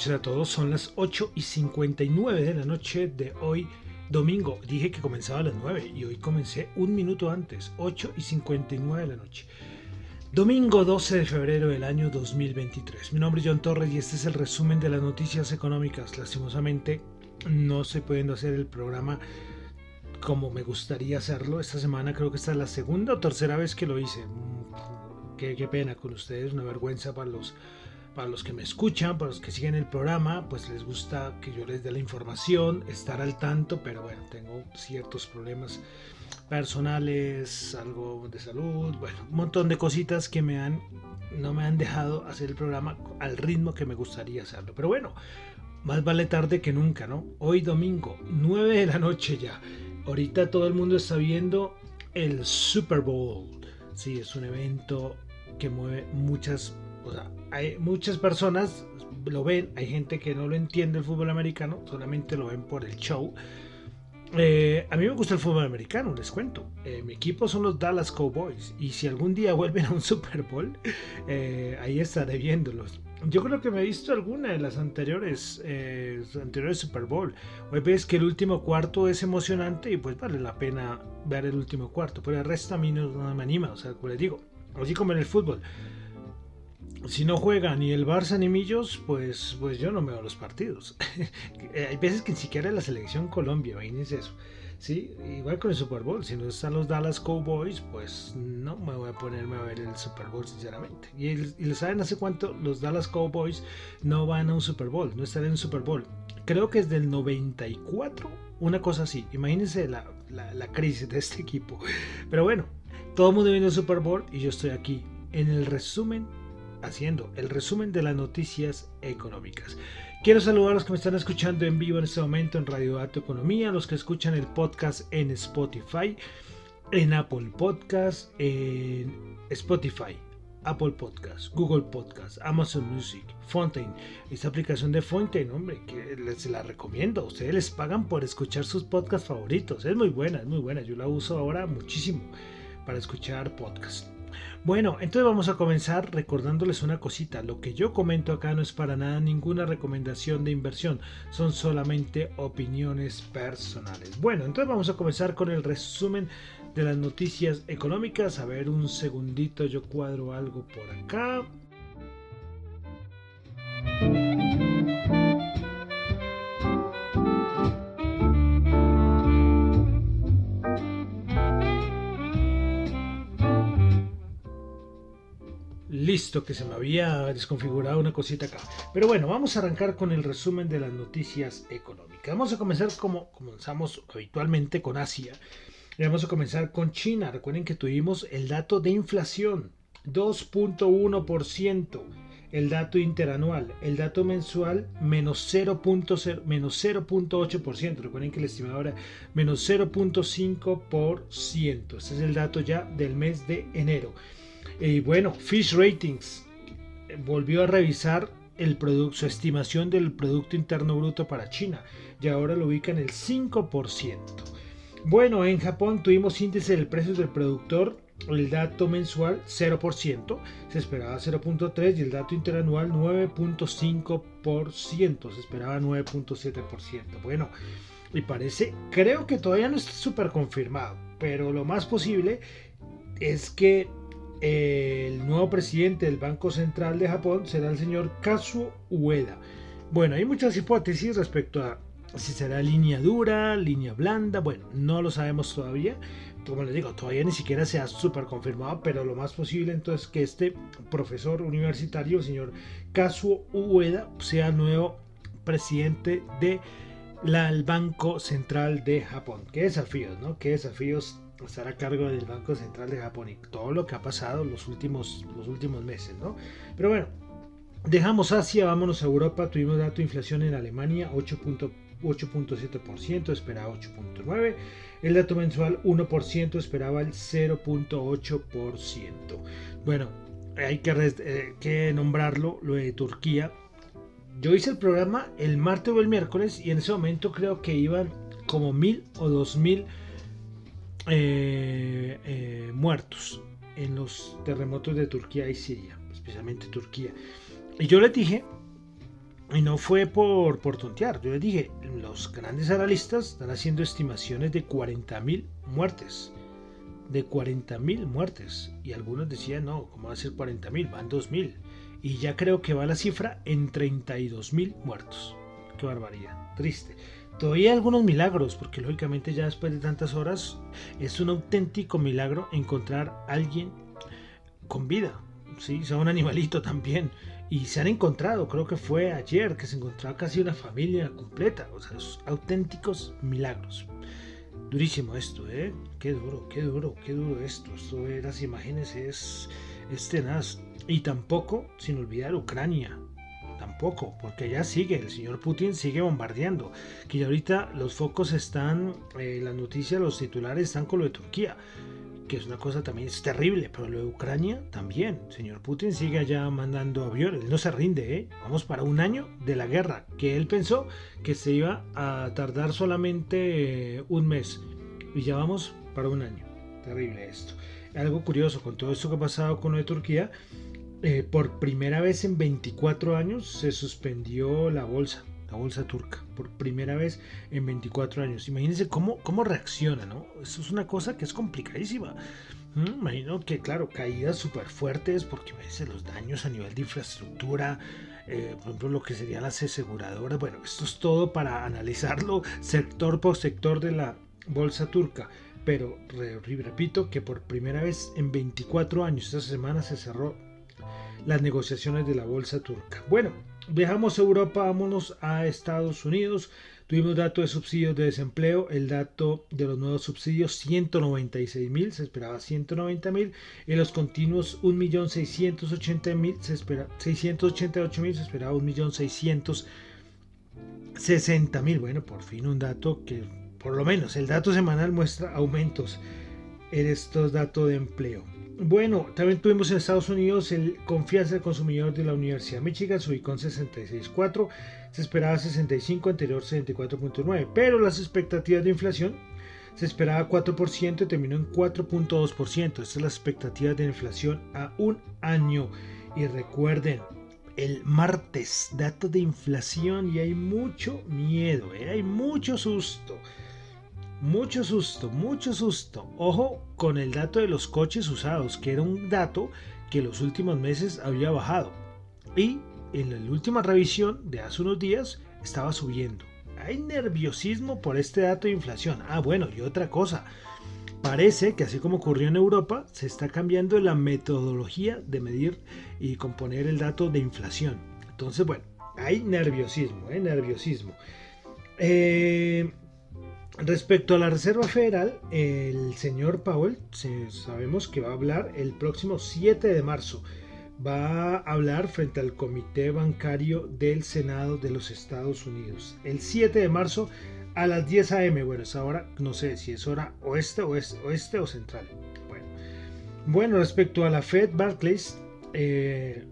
Noches a todos, son las 8 y 59 de la noche de hoy, domingo. Dije que comenzaba a las 9 y hoy comencé un minuto antes, 8 y 59 de la noche. Domingo 12 de febrero del año 2023. Mi nombre es John Torres y este es el resumen de las noticias económicas. Lastimosamente no se pueden hacer el programa como me gustaría hacerlo. Esta semana creo que esta es la segunda o tercera vez que lo hice. Mm, qué, qué pena con ustedes, una vergüenza para los para los que me escuchan, para los que siguen el programa, pues les gusta que yo les dé la información, estar al tanto, pero bueno, tengo ciertos problemas personales, algo de salud, bueno, un montón de cositas que me han no me han dejado hacer el programa al ritmo que me gustaría hacerlo. Pero bueno, más vale tarde que nunca, ¿no? Hoy domingo, 9 de la noche ya. Ahorita todo el mundo está viendo el Super Bowl. Sí, es un evento que mueve muchas o sea, hay muchas personas lo ven, hay gente que no lo entiende el fútbol americano, solamente lo ven por el show. Eh, a mí me gusta el fútbol americano, les cuento. Eh, mi equipo son los Dallas Cowboys y si algún día vuelven a un Super Bowl, eh, ahí estaré viéndolos. Yo creo que me he visto alguna de las anteriores, anteriores Super Bowl. Hoy ves que el último cuarto es emocionante y pues vale la pena ver el último cuarto. Pero el resto a mí no, me anima, o sea, como les digo, así como en el fútbol si no juega ni el Barça ni Millos, pues, pues yo no me veo los partidos. Hay veces que ni siquiera la selección Colombia, imagínense eso. ¿sí? Igual con el Super Bowl, si no están los Dallas Cowboys, pues no me voy a ponerme a ver el Super Bowl, sinceramente. Y, y lo saben hace cuánto los Dallas Cowboys no van a un Super Bowl, no están en un Super Bowl. Creo que es del 94, una cosa así. Imagínense la, la, crisis de este equipo. Pero bueno, todo el mundo viene el Super Bowl y yo estoy aquí en el resumen haciendo el resumen de las noticias económicas. Quiero saludar a los que me están escuchando en vivo en este momento en Radio Dato Economía, los que escuchan el podcast en Spotify, en Apple Podcast, en Spotify, Apple Podcast, Google Podcast, Amazon Music, Fontaine. Esta aplicación de Fontaine, hombre, que les la recomiendo. Ustedes les pagan por escuchar sus podcasts favoritos. Es muy buena, es muy buena. Yo la uso ahora muchísimo para escuchar podcasts. Bueno, entonces vamos a comenzar recordándoles una cosita. Lo que yo comento acá no es para nada ninguna recomendación de inversión, son solamente opiniones personales. Bueno, entonces vamos a comenzar con el resumen de las noticias económicas. A ver, un segundito, yo cuadro algo por acá. Listo, que se me había desconfigurado una cosita acá. Pero bueno, vamos a arrancar con el resumen de las noticias económicas. Vamos a comenzar como comenzamos habitualmente con Asia. Vamos a comenzar con China. Recuerden que tuvimos el dato de inflación, 2.1%. El dato interanual, el dato mensual, menos 0.8%. Menos 0.8%. Recuerden que el estimado era menos 0.5%. Este es el dato ya del mes de enero. Y bueno, Fish Ratings volvió a revisar el producto, su estimación del Producto Interno Bruto para China y ahora lo ubica en el 5%. Bueno, en Japón tuvimos índice del precio del productor, el dato mensual 0%, se esperaba 0.3% y el dato interanual 9.5%, se esperaba 9.7%. Bueno, y parece, creo que todavía no está súper confirmado, pero lo más posible es que el nuevo presidente del Banco Central de Japón será el señor Kazuo Ueda. Bueno, hay muchas hipótesis respecto a si será línea dura, línea blanda, bueno, no lo sabemos todavía. Como les digo, todavía ni siquiera se ha super confirmado, pero lo más posible entonces que este profesor universitario, el señor Kazuo Ueda, sea nuevo presidente de el Banco Central de Japón. Qué desafíos, ¿no? Qué desafíos estar a cargo del Banco Central de Japón y todo lo que ha pasado los últimos, los últimos meses, ¿no? Pero bueno, dejamos Asia, vámonos a Europa. Tuvimos dato de inflación en Alemania, 8.7%, esperaba 8.9%. El dato mensual 1%, esperaba el 0.8%. Bueno, hay que, eh, que nombrarlo, lo de Turquía yo hice el programa el martes o el miércoles y en ese momento creo que iban como mil o dos mil eh, eh, muertos en los terremotos de Turquía y Siria, especialmente Turquía. Y yo les dije, y no fue por, por tontear, yo les dije, los grandes analistas están haciendo estimaciones de 40.000 muertes. De 40.000 muertes. Y algunos decían, no, ¿cómo va a ser 40.000? Van 2.000 y ya creo que va la cifra en 32.000 muertos. Qué barbaridad, triste. Todavía algunos milagros, porque lógicamente ya después de tantas horas es un auténtico milagro encontrar a alguien con vida, ¿sí? sea un animalito también. Y se han encontrado, creo que fue ayer que se encontraba casi una familia completa, o sea, auténticos milagros. Durísimo esto, ¿eh? Qué duro, qué duro, qué duro esto. Esto de las imágenes es, es tenaz. Y tampoco, sin olvidar, Ucrania. Tampoco, porque ya sigue, el señor Putin sigue bombardeando. Que ya ahorita los focos están, eh, las noticias, los titulares están con lo de Turquía que es una cosa también es terrible, pero lo de Ucrania también. Señor Putin sigue allá mandando aviones, no se rinde, ¿eh? Vamos para un año de la guerra, que él pensó que se iba a tardar solamente eh, un mes, y ya vamos para un año. Terrible esto. Algo curioso con todo esto que ha pasado con lo de Turquía, eh, por primera vez en 24 años se suspendió la bolsa, la bolsa turca, por primera vez en 24 años. Imagínense cómo, cómo reacciona, ¿no? Eso es una cosa que es complicadísima. Mm, imagino que, claro, caídas súper fuertes, porque veces los daños a nivel de infraestructura, eh, por ejemplo, lo que serían las aseguradoras. Bueno, esto es todo para analizarlo sector por sector de la bolsa turca. Pero repito que por primera vez en 24 años, esta semana se cerró las negociaciones de la bolsa turca. Bueno, viajamos a Europa, vámonos a Estados Unidos. Tuvimos dato de subsidios de desempleo, el dato de los nuevos subsidios 196 mil, se esperaba 190 mil, en los continuos 1.680.000, se espera 688 mil, se esperaba 1.660.000. Bueno, por fin un dato que por lo menos el dato semanal muestra aumentos en estos datos de empleo. Bueno, también tuvimos en Estados Unidos el confianza del consumidor de la Universidad de Michigan, se ubicó en 66.4, se esperaba 65, anterior 64.9, pero las expectativas de inflación se esperaba 4% y terminó en 4.2%. Estas son las expectativas de inflación a un año. Y recuerden, el martes, dato de inflación y hay mucho miedo, ¿eh? hay mucho susto. Mucho susto, mucho susto. Ojo con el dato de los coches usados, que era un dato que los últimos meses había bajado. Y en la última revisión de hace unos días estaba subiendo. Hay nerviosismo por este dato de inflación. Ah, bueno, y otra cosa. Parece que así como ocurrió en Europa, se está cambiando la metodología de medir y componer el dato de inflación. Entonces, bueno, hay nerviosismo, ¿eh? nerviosismo. Eh, Respecto a la Reserva Federal, el señor Powell sabemos que va a hablar el próximo 7 de marzo. Va a hablar frente al Comité Bancario del Senado de los Estados Unidos. El 7 de marzo a las 10 a.m. Bueno, es ahora, no sé si es hora oeste, oeste, oeste o central. Bueno, bueno respecto a la Fed, Barclays eh,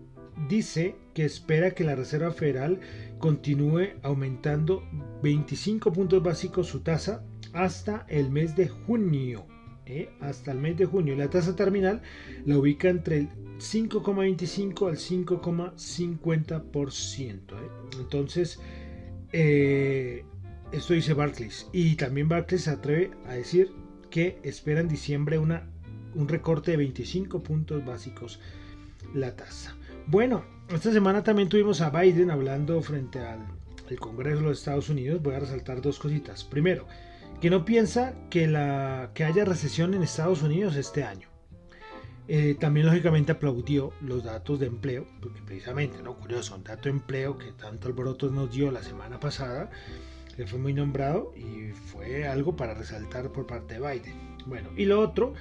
dice que espera que la Reserva Federal continúe aumentando 25 puntos básicos su tasa hasta el mes de junio. ¿eh? Hasta el mes de junio. La tasa terminal la ubica entre el 5,25 al 5,50%. ¿eh? Entonces, eh, esto dice Barclays. Y también Barclays se atreve a decir que espera en diciembre una, un recorte de 25 puntos básicos la tasa. Bueno, esta semana también tuvimos a Biden hablando frente al, Congreso de los Estados Unidos. Voy a resaltar dos cositas. Primero, que no piensa que, la, que haya recesión en Estados Unidos este año. Eh, también lógicamente aplaudió los datos de empleo, porque precisamente, ¿no? Curioso, un dato de empleo que tanto alboroto nos dio la semana pasada, que fue muy nombrado y fue algo para resaltar por parte de Biden. Bueno, y lo otro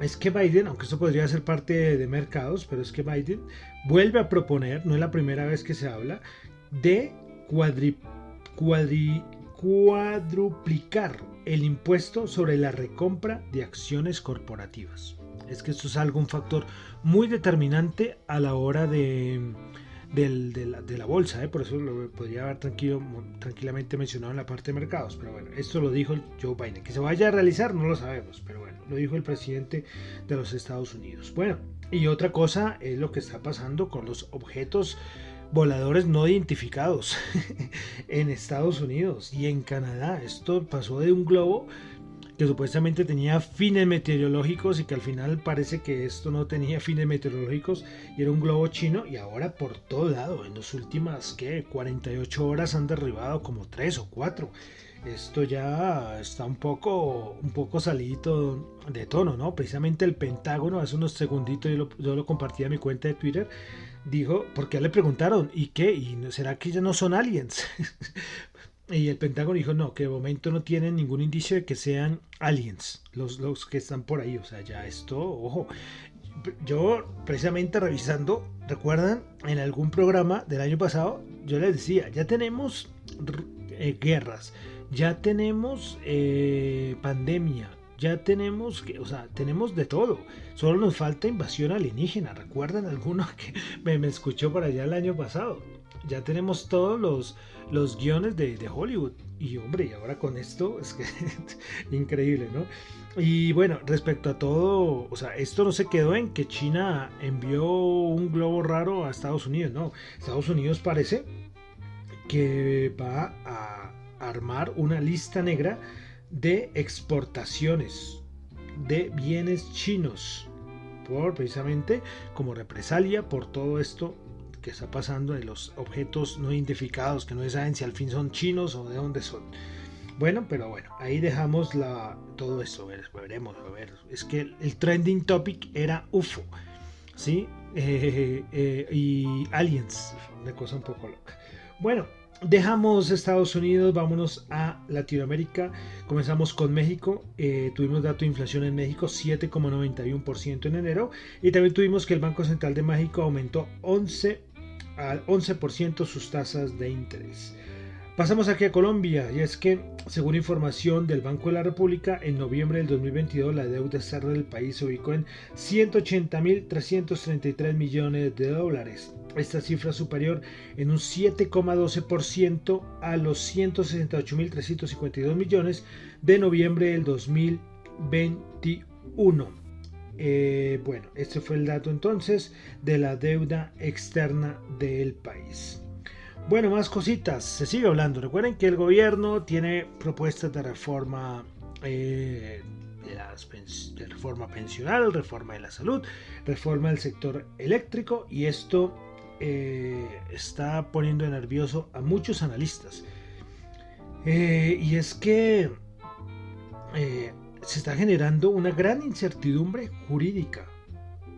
es que Biden, aunque esto podría ser parte de mercados, pero es que Biden vuelve a proponer, no es la primera vez que se habla, de cuadri, cuadri, cuadruplicar el impuesto sobre la recompra de acciones corporativas es que esto es algo, un factor muy determinante a la hora de, la, bolsa, ¿eh? por eso lo podría haber tranquilo, tranquilamente mencionado en la parte de mercados, pero bueno, esto lo dijo Joe Biden. Que se vaya a realizar no lo sabemos, pero bueno, lo dijo el presidente de los Estados Unidos. Bueno, y otra cosa es lo que está pasando con los objetos voladores no identificados en Estados Unidos y en Canadá. Esto pasó de un globo que supuestamente tenía fines meteorológicos y que al final parece que esto no tenía fines meteorológicos y era un globo chino y ahora por todo lado, en las últimas ¿qué? 48 horas han derribado como 3 o 4. Esto ya está un poco, un poco salido de tono, ¿no? Precisamente el Pentágono, hace unos segunditos yo lo, yo lo compartí a mi cuenta de Twitter, dijo, porque le preguntaron, ¿y qué? ¿Y será que ya no son aliens? Y el Pentágono dijo, no, que de momento no tienen ningún indicio de que sean aliens los, los que están por ahí. O sea, ya esto, ojo. Yo precisamente revisando, recuerdan, en algún programa del año pasado, yo les decía, ya tenemos eh, guerras, ya tenemos eh, pandemia, ya tenemos, o sea, tenemos de todo. Solo nos falta invasión alienígena. ¿Recuerdan alguno que me, me escuchó por allá el año pasado? Ya tenemos todos los los guiones de, Hollywood. Y hombre, y ahora con esto es que increíble, ¿no? Y bueno, respecto a todo, o sea, esto no se quedó en que China envió un globo raro a Estados Unidos, no. Estados Unidos parece que va a armar una lista negra de exportaciones de bienes chinos precisamente como represalia por todo esto que está pasando de los objetos no identificados que no saben si al fin son chinos o de dónde son. Bueno, pero bueno, ahí dejamos la, todo esto, veremos, a ver. Es que el, trending topic era UFO, ¿sí? Eh, eh, y aliens, una cosa un poco loca. Bueno, dejamos Estados Unidos, vámonos a Latinoamérica. Comenzamos con México. Eh, tuvimos dato de inflación en México 7,91% en enero. Y también tuvimos que el Banco Central de México aumentó 11 al 11% sus tasas de interés. Pasamos aquí a Colombia y es que, según información del Banco de la República, en noviembre del 2022 la deuda externa del país se ubicó en 180.333 millones de dólares. Esta cifra superior en un 7,12% a los 168.352 millones de noviembre del 2021. Eh, bueno, este fue el dato entonces de la deuda externa del país. Bueno, más cositas, se sigue hablando. Recuerden que el gobierno tiene propuestas de reforma, eh, de, reforma pensional, reforma de la salud, reforma del sector eléctrico y esto eh, está poniendo nervioso a muchos analistas. y es que se está generando una gran incertidumbre jurídica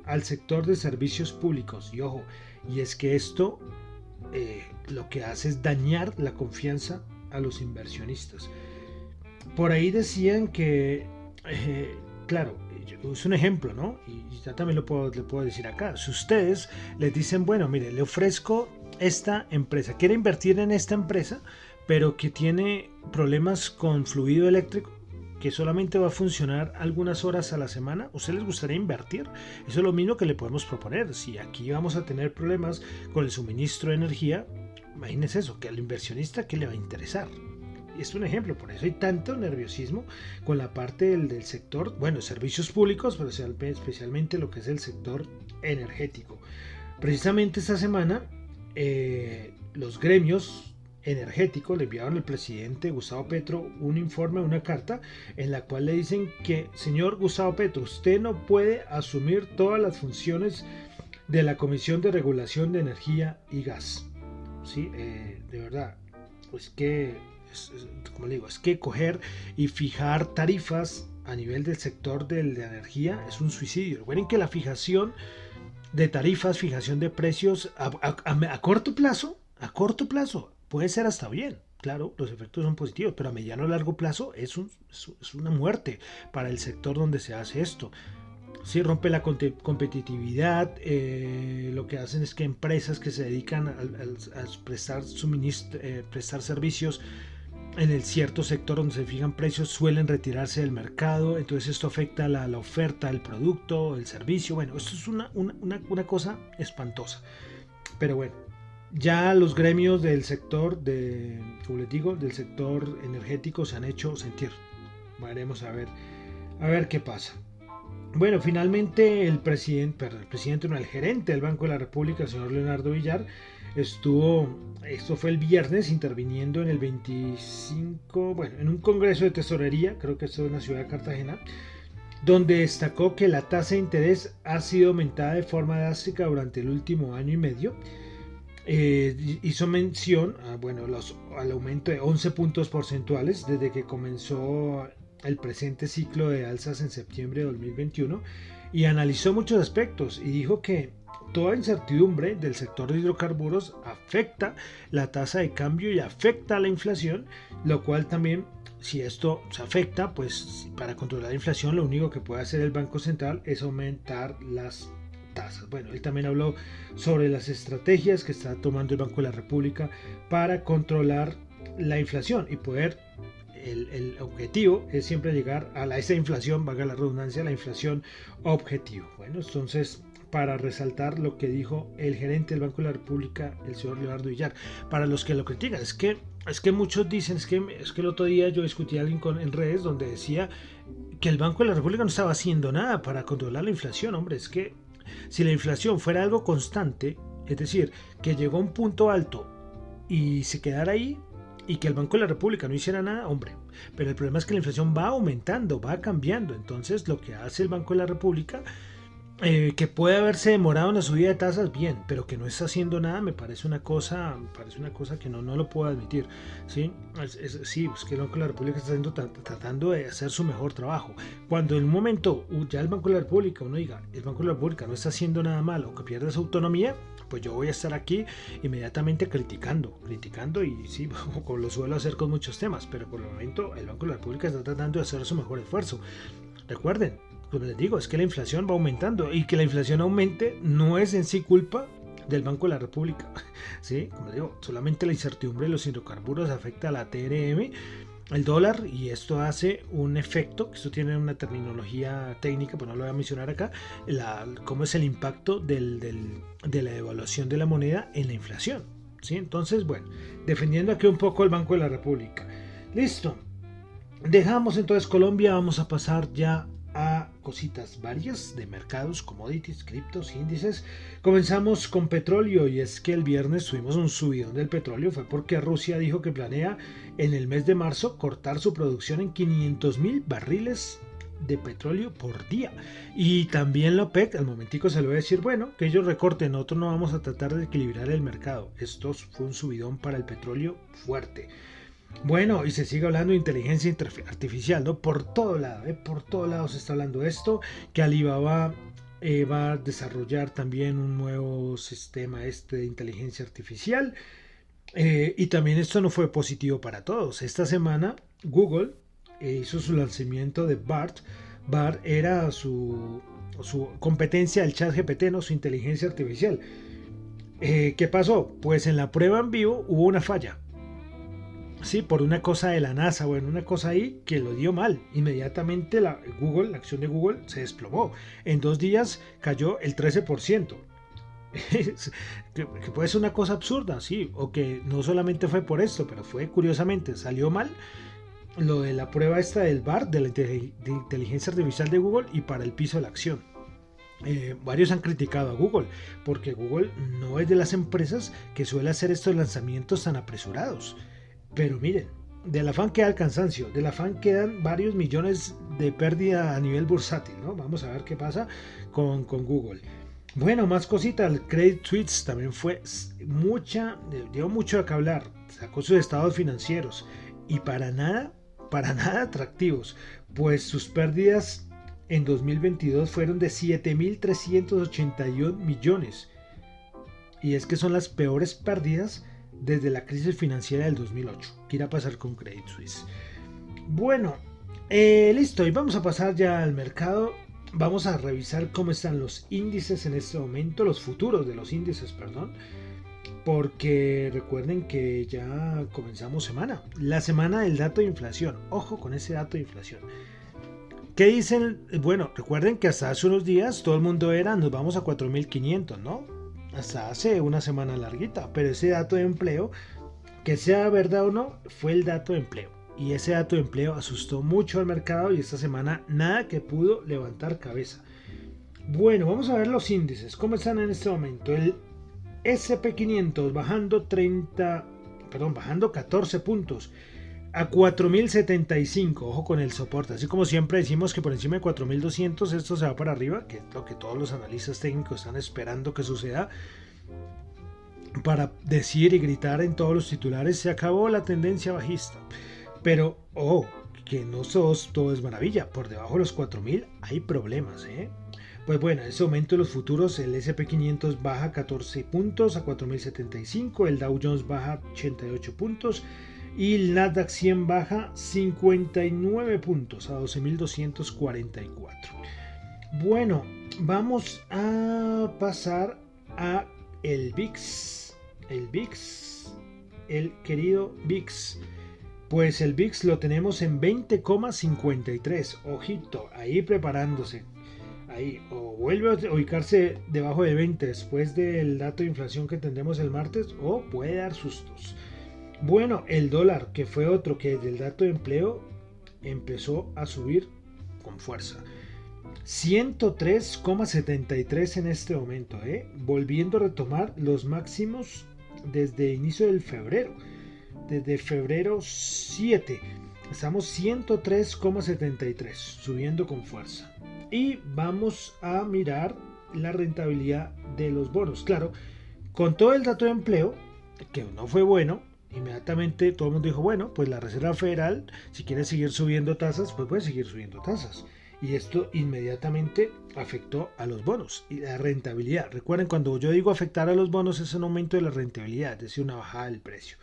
al sector de servicios públicos. Y ojo, y es que esto eh, lo que hace es dañar la confianza a los inversionistas. Por ahí decían que, eh, claro, es un ejemplo, ¿no? Y ya también lo le puedo decir acá. Si ustedes les dicen, bueno, mire, le ofrezco esta empresa, quiere invertir en esta empresa, pero que tiene problemas con fluido eléctrico, que solamente va a funcionar algunas horas a la semana, ¿usted les gustaría invertir? Eso es lo mismo que le podemos proponer. Si aquí vamos a tener problemas con el suministro de energía, imagínense eso, que al inversionista, ¿qué le va a interesar? Es un ejemplo, por eso hay tanto nerviosismo con la parte del, sector, bueno, servicios públicos, pero especialmente lo que es el sector energético. Precisamente esta semana, eh, los gremios energético le enviaron al presidente Gustavo Petro un informe, una carta, en la cual le dicen que, señor Gustavo Petro, usted no puede asumir todas las funciones de la Comisión de Regulación de Energía y Gas. Sí, eh, de verdad, pues que, como le digo, es que coger y fijar tarifas a nivel del sector de energía es un suicidio. Recuerden que la fijación de tarifas, fijación de precios a, corto plazo, a corto plazo, puede ser hasta bien. Claro, los efectos son positivos, pero a mediano o largo plazo es, una muerte para el sector donde se hace esto. Si rompe la competitividad, eh, lo que hacen es que empresas que se dedican a, prestar, eh, prestar servicios en el cierto sector donde se fijan precios suelen retirarse del mercado, entonces esto afecta la, la oferta del producto, el servicio, bueno, esto es una, cosa espantosa. Pero bueno, ya los gremios del sector, de, como les digo, del sector energético se han hecho sentir. Veremos a ver, a ver qué pasa. Bueno, finalmente el presidente, perdón, el presidente, no, el gerente del Banco de la República, el señor Leonardo Villar, estuvo, esto fue el viernes, interviniendo en el 25, bueno, en un congreso de tesorería, creo que esto es en la ciudad de Cartagena, donde destacó que la tasa de interés ha sido aumentada de forma drástica durante el último año y medio. Eh, hizo mención a, bueno, los, al aumento de 11 puntos porcentuales desde que comenzó el presente ciclo de alzas en septiembre de 2021 y analizó muchos aspectos y dijo que toda incertidumbre del sector de hidrocarburos afecta la tasa de cambio y afecta a la inflación, lo cual también si esto se afecta, pues para controlar la inflación lo único que puede hacer el Banco Central es aumentar las tasas. Bueno, él también habló sobre las estrategias que está tomando el Banco de la República para controlar la inflación y poder el, objetivo es siempre llegar a esa inflación, valga la redundancia, la inflación objetivo. Bueno, entonces, para resaltar lo que dijo el gerente del Banco de la República, el señor Leonardo Villar, para los que lo critican, es que, es que muchos dicen, es que, es que el otro día yo discutí a alguien en redes donde decía que el Banco de la República no estaba haciendo nada para controlar la inflación, hombre, es que si la inflación fuera algo constante, es decir, que llegó a un punto alto y se quedara ahí, y que el Banco de la República no hiciera nada, hombre. Pero el problema es que la inflación va aumentando, va cambiando. Entonces lo que hace el Banco de la República, eh, que puede haberse demorado en la subida de tasas, bien, pero que no está haciendo nada, me parece una cosa, parece una cosa que no, no lo puedo admitir. Sí, es, sí, que el Banco de la República está haciendo, tratando de hacer su mejor trabajo. Cuando en un momento ya el Banco de la República, uno diga, el Banco de la República no está haciendo nada malo, que pierde su autonomía, pues yo voy a estar aquí inmediatamente criticando, criticando y sí, como lo suelo hacer con muchos temas, pero por el momento el Banco de la República está tratando de hacer su mejor esfuerzo. Recuerden, como les digo, es que la inflación va aumentando y que la inflación aumente no es en sí culpa del Banco de la República. ¿sí? Como digo, solamente la incertidumbre de los hidrocarburos afecta a la TRM el dólar y esto hace un efecto, esto tiene una terminología técnica, pero no lo voy a mencionar acá, la, cómo es el impacto del, de la devaluación de la moneda en la inflación. ¿sí? Entonces, bueno, defendiendo aquí un poco el Banco de la República. Listo. Dejamos entonces Colombia, vamos a pasar ya a cositas varias de mercados, commodities, criptos, índices. Comenzamos con petróleo y es que el viernes tuvimos un subidón del petróleo, fue porque Rusia dijo que planea en el mes de marzo cortar su producción en 500 mil barriles de petróleo por día. Y también la OPEC, al momentico se lo voy a decir, bueno, que ellos recorten, nosotros no vamos a tratar de equilibrar el mercado. Esto fue un subidón para el petróleo fuerte. Bueno, y se sigue hablando de inteligencia artificial, ¿no? Por todo lado, ¿eh? por todos lados se está hablando de esto, que Alibaba eh, va a desarrollar también un nuevo sistema este de inteligencia artificial. Eh, y también esto no fue positivo para todos. Esta semana Google hizo su lanzamiento de BART. BART era su, su competencia del chat GPT, ¿no? su inteligencia artificial. ¿Qué pasó? Pues en la prueba en vivo hubo una falla Sí, por una cosa de la NASA, bueno, una cosa ahí que lo dio mal. Inmediatamente la Google, la acción de Google se desplomó. En dos días cayó el 13%. que, puede ser una cosa absurda, sí, o que no solamente fue por esto, pero fue curiosamente, salió mal lo de la prueba esta del BAR, de la inteligencia artificial de Google y para el piso de la acción. Eh, varios han criticado a Google porque Google no es de las empresas que suele hacer estos lanzamientos tan apresurados. Pero miren, del afán queda el cansancio, del afán quedan varios millones de pérdida a nivel bursátil, ¿no? Vamos a ver qué pasa con, Google. Bueno, más cositas, el Credit Suisse también fue mucha, dio mucho a que hablar, sacó sus estados financieros y para nada para nada atractivos, pues sus pérdidas en 2022 fueron de 7.381 millones. Y es que son las peores pérdidas desde la crisis financiera del 2008. ¿Qué irá a pasar con Credit Suisse? Bueno, eh, listo, y vamos a pasar ya al mercado. Vamos a revisar cómo están los índices en este momento, los futuros de los índices, perdón. Porque recuerden que ya comenzamos semana. La semana del dato de inflación. Ojo con ese dato de inflación. ¿Qué dicen? Bueno, recuerden que hasta hace unos días todo el mundo era, nos vamos a 4.500, ¿no? Hasta hace una semana larguita. Pero ese dato de empleo, que sea verdad o no, fue el dato de empleo y ese dato de empleo asustó mucho al mercado y esta semana nada que pudo levantar cabeza. Bueno, vamos a ver los índices. ¿Cómo están en este momento? El SP500 bajando 30, perdón, bajando 14 puntos a 4075. Ojo con el soporte. Así como siempre decimos que por encima de 4200 esto se va para arriba, que es lo que todos los analistas técnicos están esperando que suceda para decir y gritar en todos los titulares, se acabó la tendencia bajista. Pero, oh, que no sos, todo es maravilla. Por debajo de los 4000 hay problemas, ¿eh? Pues bueno, en ese momento los futuros, el SP500 baja 14 puntos a 4075, el Dow Jones baja 88 puntos y el Nasdaq 100 baja 59 puntos a 12244. Bueno, vamos a pasar a el VIX, el VIX, el querido VIX. Pues el VIX lo tenemos en 20,53. Ojito, ahí preparándose. Ahí, o vuelve a ubicarse debajo de 20 después del dato de inflación que tendremos el martes, o puede dar sustos. Bueno, el dólar, que fue otro que desde el dato de empleo empezó a subir con fuerza. 103,73 en este momento, ¿eh? volviendo a retomar los máximos desde inicio del febrero desde febrero 7. Estamos 103,73, subiendo con fuerza. Y vamos a mirar la rentabilidad de los bonos. Claro, con todo el dato de empleo, que no fue bueno, inmediatamente todo el mundo dijo, bueno, pues la Reserva Federal, si quiere seguir subiendo tasas, pues puede seguir subiendo tasas. Y esto inmediatamente afectó a los bonos y la rentabilidad. Recuerden, cuando yo digo afectar a los bonos es un aumento de la rentabilidad, es decir, una bajada del precio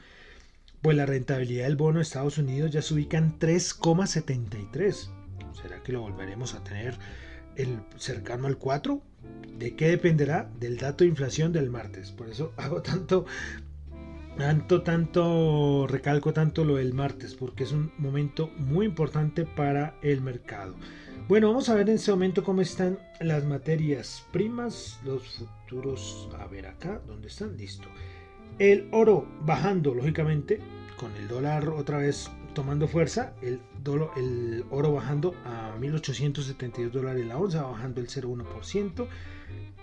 pues la rentabilidad del bono de Estados Unidos ya se ubica en 3,73. ¿Será que lo volveremos a tener el cercano al 4? ¿De qué dependerá? Del dato de inflación del martes. Por eso hago tanto, tanto, tanto, recalco tanto lo del martes, porque es un momento muy importante para el mercado. Bueno, vamos a ver en este momento cómo están las materias primas, los futuros. A ver acá, ¿dónde están? Listo. El oro bajando, lógicamente, con el dólar otra vez tomando fuerza, el, el oro bajando a 1.872 dólares la onza, bajando el 0,1%.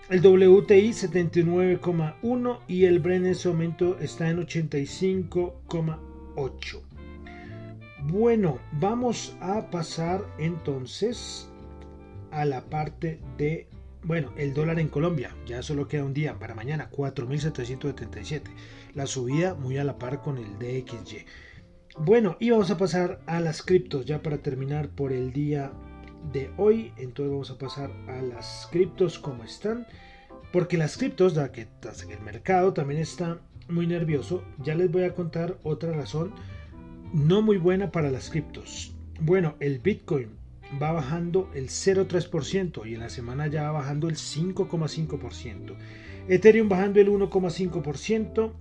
El WTI 79,1 y el Brent en ese momento está en 85,8. Bueno, vamos a pasar entonces a la parte de bueno, el dólar en Colombia, ya solo queda un día para mañana, 4.777. La subida muy a la par con el DXY. Bueno, y vamos a pasar a las criptos ya para terminar por el día de hoy. Entonces vamos a pasar a las criptos como están. Porque las criptos, da que, el mercado también está muy nervioso, ya les voy a contar otra razón no muy buena para las criptos. Bueno, el Bitcoin va bajando el 0,3% y en la semana ya va bajando el 5,5%. Ethereum bajando el 1,5%.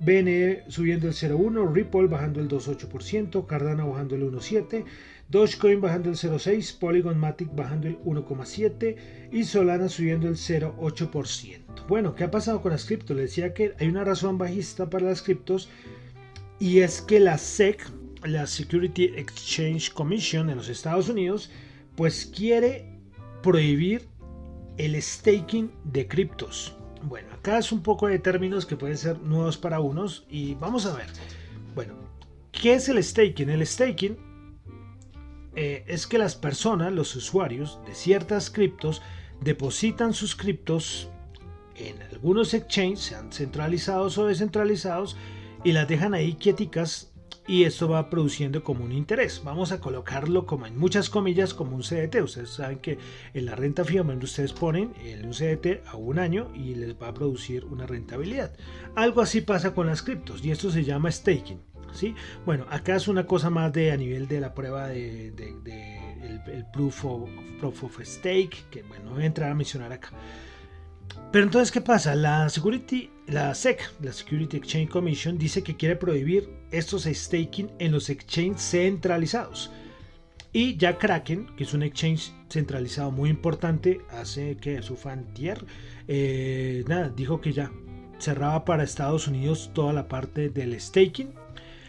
BNE subiendo el 0,1%, Ripple bajando el 2,8%, Cardano bajando el 1,7%, Dogecoin bajando el 0,6%, Polygon Matic bajando el 1,7% y Solana subiendo el 0,8%. Bueno, ¿qué ha pasado con las criptos? Les decía que hay una razón bajista para las criptos y es que la SEC, la Security Exchange Commission en los Estados Unidos, pues quiere prohibir el staking de criptos. Bueno, acá es un poco de términos que pueden ser nuevos para unos y vamos a ver. Bueno, ¿qué es el staking? El staking eh, es que las personas, los usuarios de ciertas criptos, depositan sus criptos en algunos exchanges, sean centralizados o descentralizados, y las dejan ahí quieticas y esto va produciendo como un interés. Vamos a colocarlo como en muchas comillas como un CDT. Ustedes saben que en la renta fija ustedes ponen un CDT a un año y les va a producir una rentabilidad. Algo así pasa con las criptos y esto se llama staking. ¿sí? Bueno, acá es una cosa más de a nivel de la prueba de, el, proof, of, proof of stake, que bueno, voy a entrar a mencionar acá. Pero entonces, ¿qué pasa? La Security, la SEC, la Security Exchange Commission, dice que quiere prohibir estos staking en los exchanges centralizados. Y ya Kraken, que es un exchange centralizado muy importante, hace que su fantier, eh, nada, dijo que ya cerraba para Estados Unidos toda la parte del staking.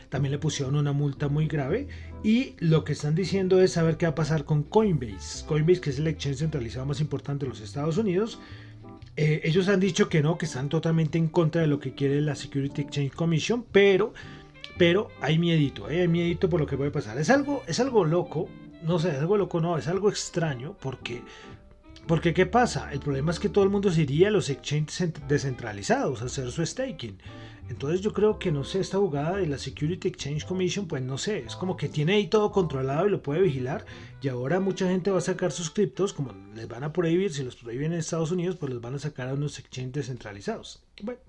También le pusieron una multa muy grave. Y lo que están diciendo es saber qué va a pasar con Coinbase. Coinbase, que es el exchange centralizado más importante de los Estados Unidos, eh, ellos han dicho que no, que están totalmente en contra de lo que quiere la Security Exchange Commission, pero, pero hay miedito, ¿eh? hay miedito por lo que puede pasar. Es algo, es algo loco, no sé, es algo loco, no, es algo extraño, porque, porque ¿qué pasa? El problema es que todo el mundo se iría a los exchanges descentralizados a hacer su staking. Entonces yo creo que no sé, esta jugada de la Security Exchange Commission, pues no sé, es como que tiene ahí todo controlado y lo puede vigilar. Y ahora mucha gente va a sacar sus criptos, como les van a prohibir, si los prohíben en Estados Unidos, pues los van a sacar a unos exchanges centralizados. Bueno,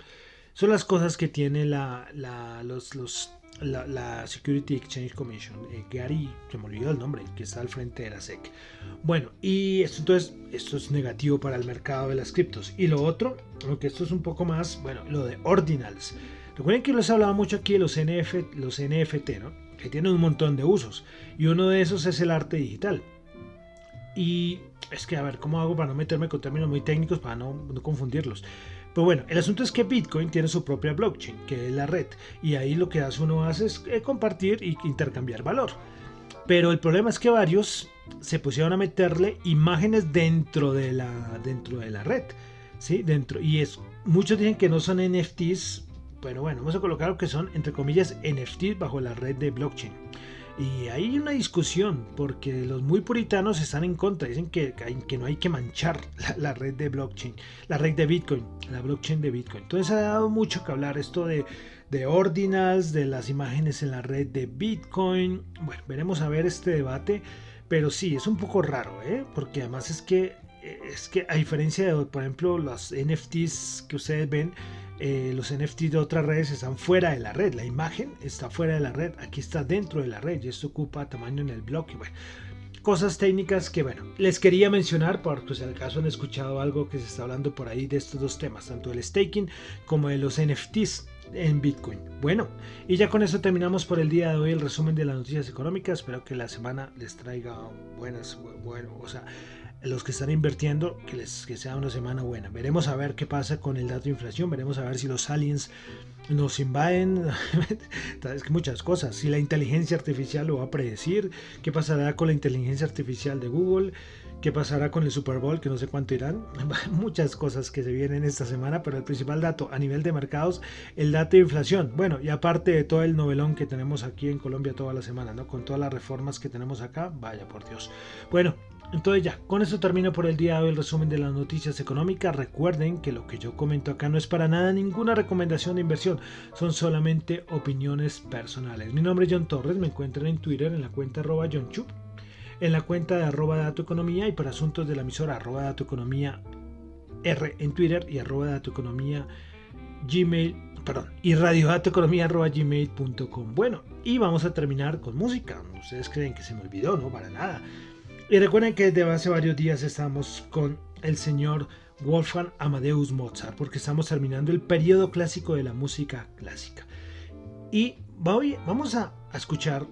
son las cosas que tiene la, la, los, los, la, Security Exchange Commission. Eh, Gary, se me olvidó el nombre, que está al frente de la SEC. Bueno, y esto entonces, esto es negativo para el mercado de las criptos. Y lo otro, aunque esto es un poco más, bueno, lo de ordinals. Recuerden que les hablaba mucho aquí de los, NF, los NFT, ¿no? Que tienen un montón de usos. Y uno de esos es el arte digital. Y es que, a ver, ¿cómo hago para no meterme con términos muy técnicos, para no confundirlos? Pues bueno, el asunto es que Bitcoin tiene su propia blockchain, que es la red, y ahí lo que hace uno hace es eh, compartir y intercambiar valor. Pero el problema es que varios se pusieron a meterle imágenes dentro de la, dentro de la red, ¿sí? Dentro, y es, muchos dicen que no son NFTs, pero bueno, vamos a colocar lo que son, entre comillas, NFTs bajo la red de blockchain. Y hay una discusión porque los muy puritanos están en contra, dicen que, que no hay que manchar la, red de blockchain, la red de Bitcoin, la blockchain de Bitcoin. Entonces ha dado mucho que hablar esto de, de ordinals, de las imágenes en la red de Bitcoin. Bueno, veremos a ver este debate, pero sí, es un poco raro, ¿eh? porque además es que, es que a diferencia de, por ejemplo, los NFTs que ustedes ven, eh, los NFTs de otras redes están fuera de la red. La imagen está fuera de la red. Aquí está dentro de la red y esto ocupa tamaño en el bloque. Bueno, cosas técnicas que, bueno, les quería mencionar porque si al caso han escuchado algo que se está hablando por ahí de estos dos temas, tanto el staking como de los NFTs en Bitcoin. Bueno, y ya con eso terminamos por el día de hoy el resumen de las noticias económicas. Espero que la semana les traiga buenas, bueno, o sea, los que están invirtiendo, que, les, que sea una semana buena. Veremos a ver qué pasa con el dato de inflación, veremos a ver si los aliens nos invaden, es que muchas cosas, si la inteligencia artificial lo va a predecir, qué pasará con la inteligencia artificial de Google, qué pasará con el Super Bowl, que no sé cuánto irán, muchas cosas que se vienen esta semana, pero el principal dato a nivel de mercados, el dato de inflación, bueno, y aparte de todo el novelón que tenemos aquí en Colombia toda la semana, ¿no? Con todas las reformas que tenemos acá, vaya por Dios. Bueno, entonces ya, con eso termino por el día de hoy el resumen de las noticias económicas. Recuerden que lo que yo comento acá no es para nada ninguna recomendación de inversión, son solamente opiniones personales. Mi nombre es John Torres, me encuentran en Twitter en la cuenta arroba John Chup, en la cuenta de arroba Dato Economía y para asuntos de la emisora arroba Dato Economía R en Twitter y arroba Dato Economía Gmail, perdón, y radiodatoeconomía arroba gmail.com. Bueno, y vamos a terminar con música. Ustedes creen que se me olvidó, no, para nada. Y recuerden que desde hace varios días estamos con el señor Wolfgang Amadeus Mozart, porque estamos terminando el periodo clásico de la música clásica. Y vamos a, escuchar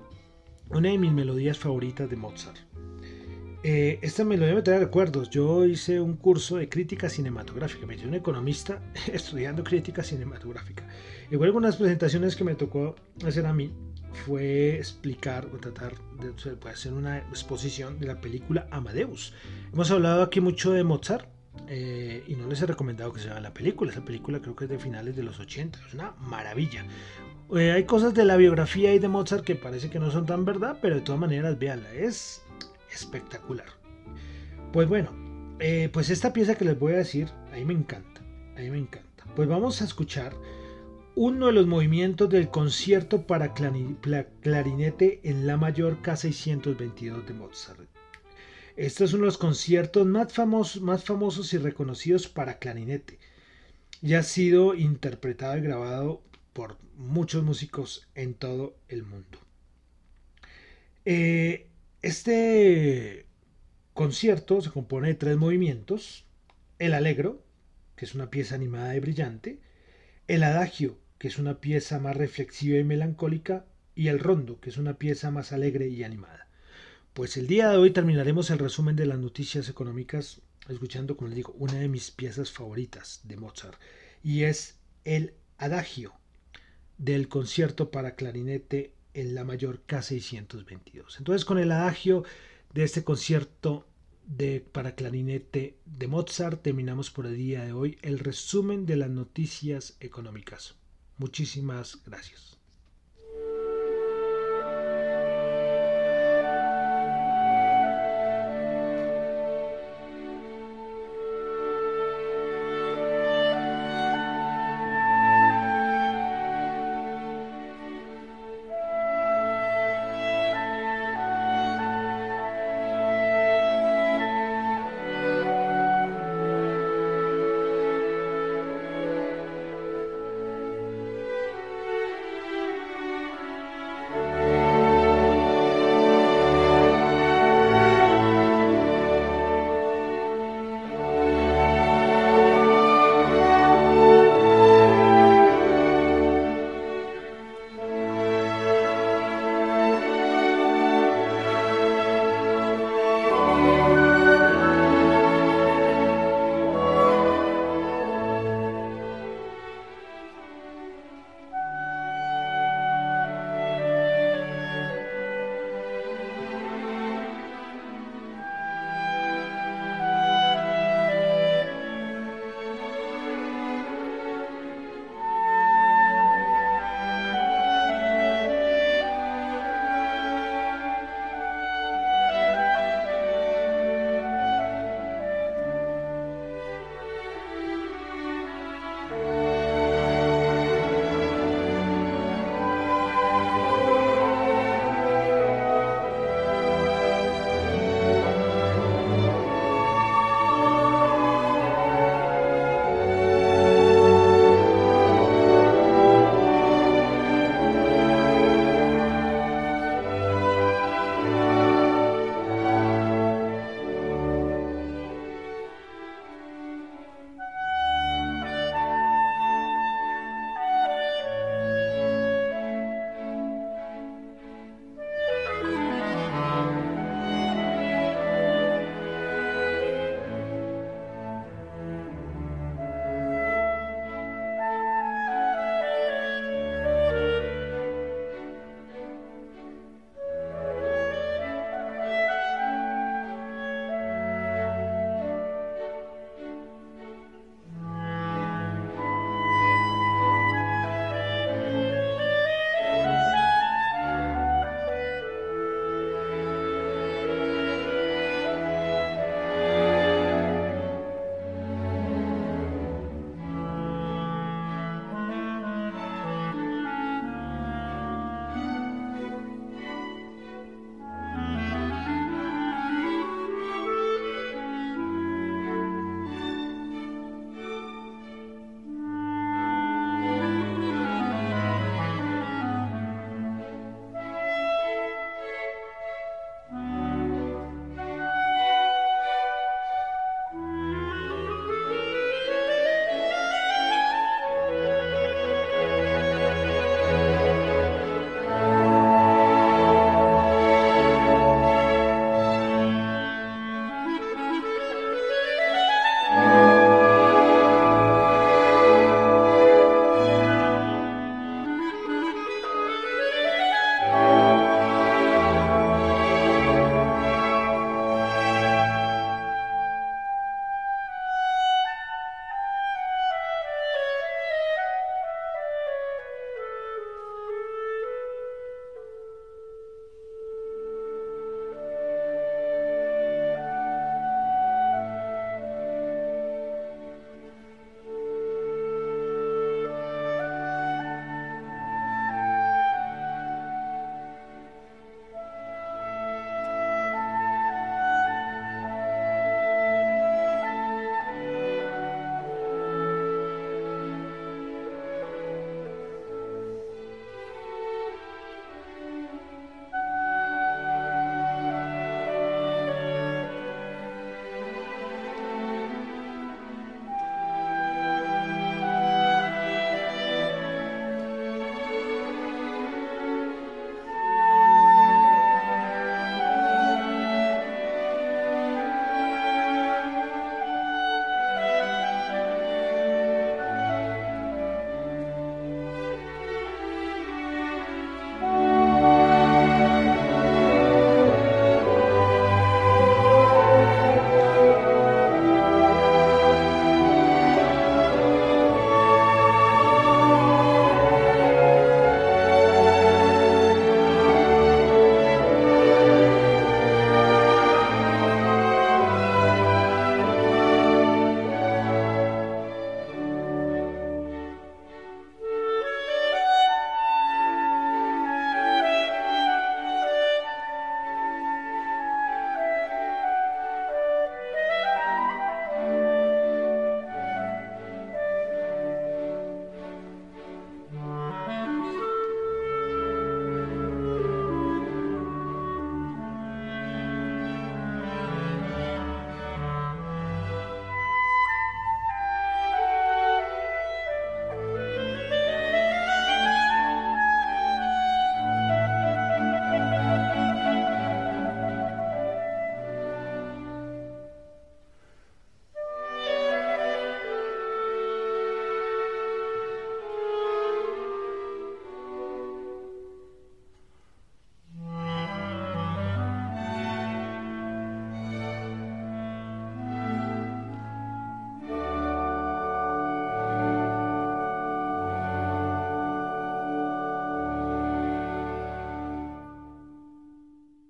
una de mis melodías favoritas de Mozart. Eh, esta melodía me trae recuerdos. Yo hice un curso de crítica cinematográfica. Me hice un economista estudiando crítica cinematográfica. Igual algunas presentaciones que me tocó hacer a mí fue explicar o tratar de hacer una exposición de la película Amadeus. Hemos hablado aquí mucho de Mozart eh, y no les he recomendado que se vean la película. Esa película creo que es de finales de los 80, es una maravilla. Eh, hay cosas de la biografía y de Mozart que parece que no son tan verdad, pero de todas maneras, véanla, es espectacular. Pues bueno, eh, pues esta pieza que les voy a decir, a mí me encanta, a mí me encanta. Pues vamos a escuchar uno de los movimientos del concierto para clarinete en la mayor K622 de Mozart. Este es uno de los conciertos más famosos, y reconocidos para clarinete. Y ha sido interpretado y grabado por muchos músicos en todo el mundo. Eh, este concierto se compone de tres movimientos. El Alegro, que es una pieza animada y brillante. El Adagio, que es una pieza más reflexiva y melancólica. Y el Rondo, que es una pieza más alegre y animada. Pues el día de hoy terminaremos el resumen de las noticias económicas escuchando, como les digo, una de mis piezas favoritas de Mozart y es el Adagio del concierto para clarinete en la mayor K622. Entonces con el Adagio de este concierto de, para clarinete de Mozart terminamos por el día de hoy el resumen de las noticias económicas. Muchísimas gracias.